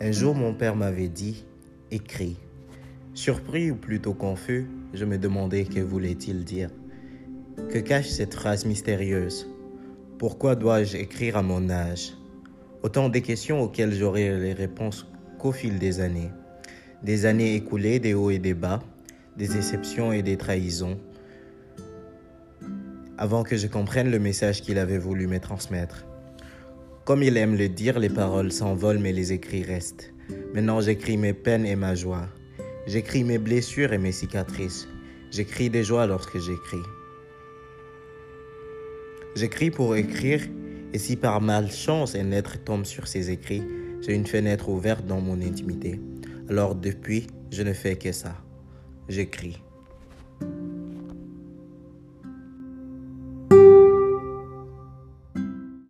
Un jour, mon père m'avait dit Écris. Surpris ou plutôt confus, je me demandais que voulait-il dire. Que cache cette phrase mystérieuse? Pourquoi dois-je écrire à mon âge? Autant des questions auxquelles j'aurai les réponses qu'au fil des années. Des années écoulées, des hauts et des bas, des déceptions et des trahisons, avant que je comprenne le message qu'il avait voulu me transmettre. Comme il aime le dire, les paroles s'envolent mais les écrits restent. Maintenant j'écris mes peines et ma joie. J'écris mes blessures et mes cicatrices. J'écris des joies lorsque j'écris. J'écris pour écrire et si par malchance un être tombe sur ces écrits, j'ai une fenêtre ouverte dans mon intimité. Alors depuis, je ne fais que ça. J'écris.